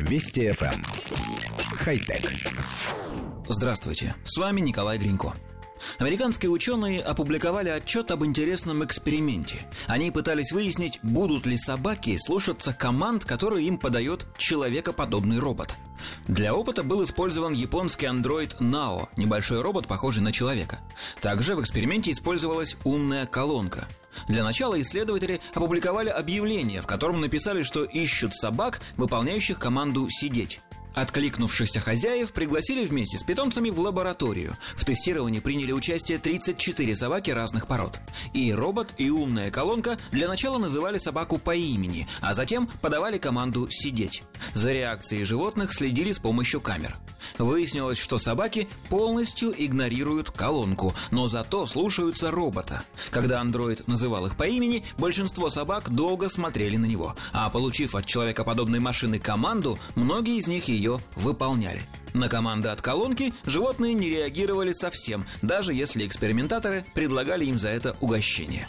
Вести FM. Эм. Хай-тек. Здравствуйте, с вами Николай Гринько. Американские ученые опубликовали отчет об интересном эксперименте. Они пытались выяснить, будут ли собаки слушаться команд, которые им подает человекоподобный робот. Для опыта был использован японский андроид Нао, небольшой робот, похожий на человека. Также в эксперименте использовалась умная колонка. Для начала исследователи опубликовали объявление, в котором написали, что ищут собак, выполняющих команду «сидеть». Откликнувшихся хозяев пригласили вместе с питомцами в лабораторию. В тестировании приняли участие 34 собаки разных пород. И робот, и умная колонка для начала называли собаку по имени, а затем подавали команду «сидеть». За реакцией животных следили с помощью камер. Выяснилось, что собаки полностью игнорируют колонку, но зато слушаются робота. Когда андроид называл их по имени, большинство собак долго смотрели на него, а получив от человекоподобной машины команду, многие из них ее выполняли. На команды от колонки животные не реагировали совсем, даже если экспериментаторы предлагали им за это угощение.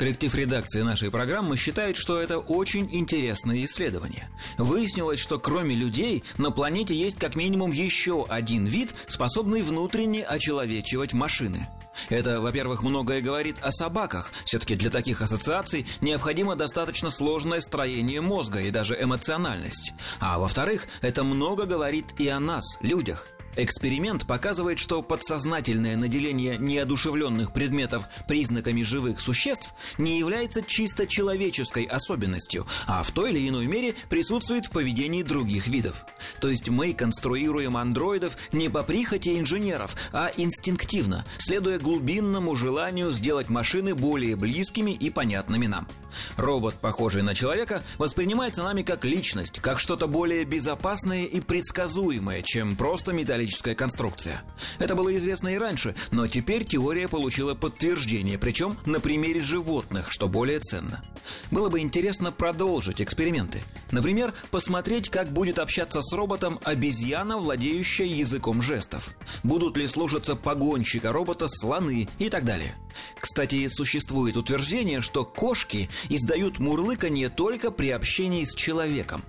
Коллектив редакции нашей программы считает, что это очень интересное исследование. Выяснилось, что кроме людей на планете есть как минимум еще один вид, способный внутренне очеловечивать машины. Это, во-первых, многое говорит о собаках. Все-таки для таких ассоциаций необходимо достаточно сложное строение мозга и даже эмоциональность. А во-вторых, это много говорит и о нас, людях. Эксперимент показывает, что подсознательное наделение неодушевленных предметов признаками живых существ не является чисто человеческой особенностью, а в той или иной мере присутствует в поведении других видов. То есть мы конструируем андроидов не по прихоти инженеров, а инстинктивно, следуя глубинному желанию сделать машины более близкими и понятными нам. Робот, похожий на человека, воспринимается нами как личность, как что-то более безопасное и предсказуемое, чем просто металлическая конструкция. Это было известно и раньше, но теперь теория получила подтверждение, причем на примере животных, что более ценно. Было бы интересно продолжить эксперименты. Например, посмотреть, как будет общаться с роботом обезьяна, владеющая языком жестов. Будут ли слушаться погонщика робота слоны и так далее. Кстати, существует утверждение, что кошки издают мурлыканье только при общении с человеком.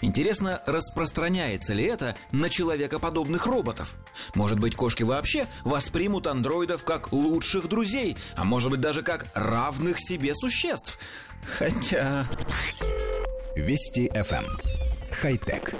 Интересно, распространяется ли это на человекоподобных роботов? Может быть, кошки вообще воспримут андроидов как лучших друзей, а может быть даже как равных себе существ? Хотя... Вести FM. Эм. Хай-тек.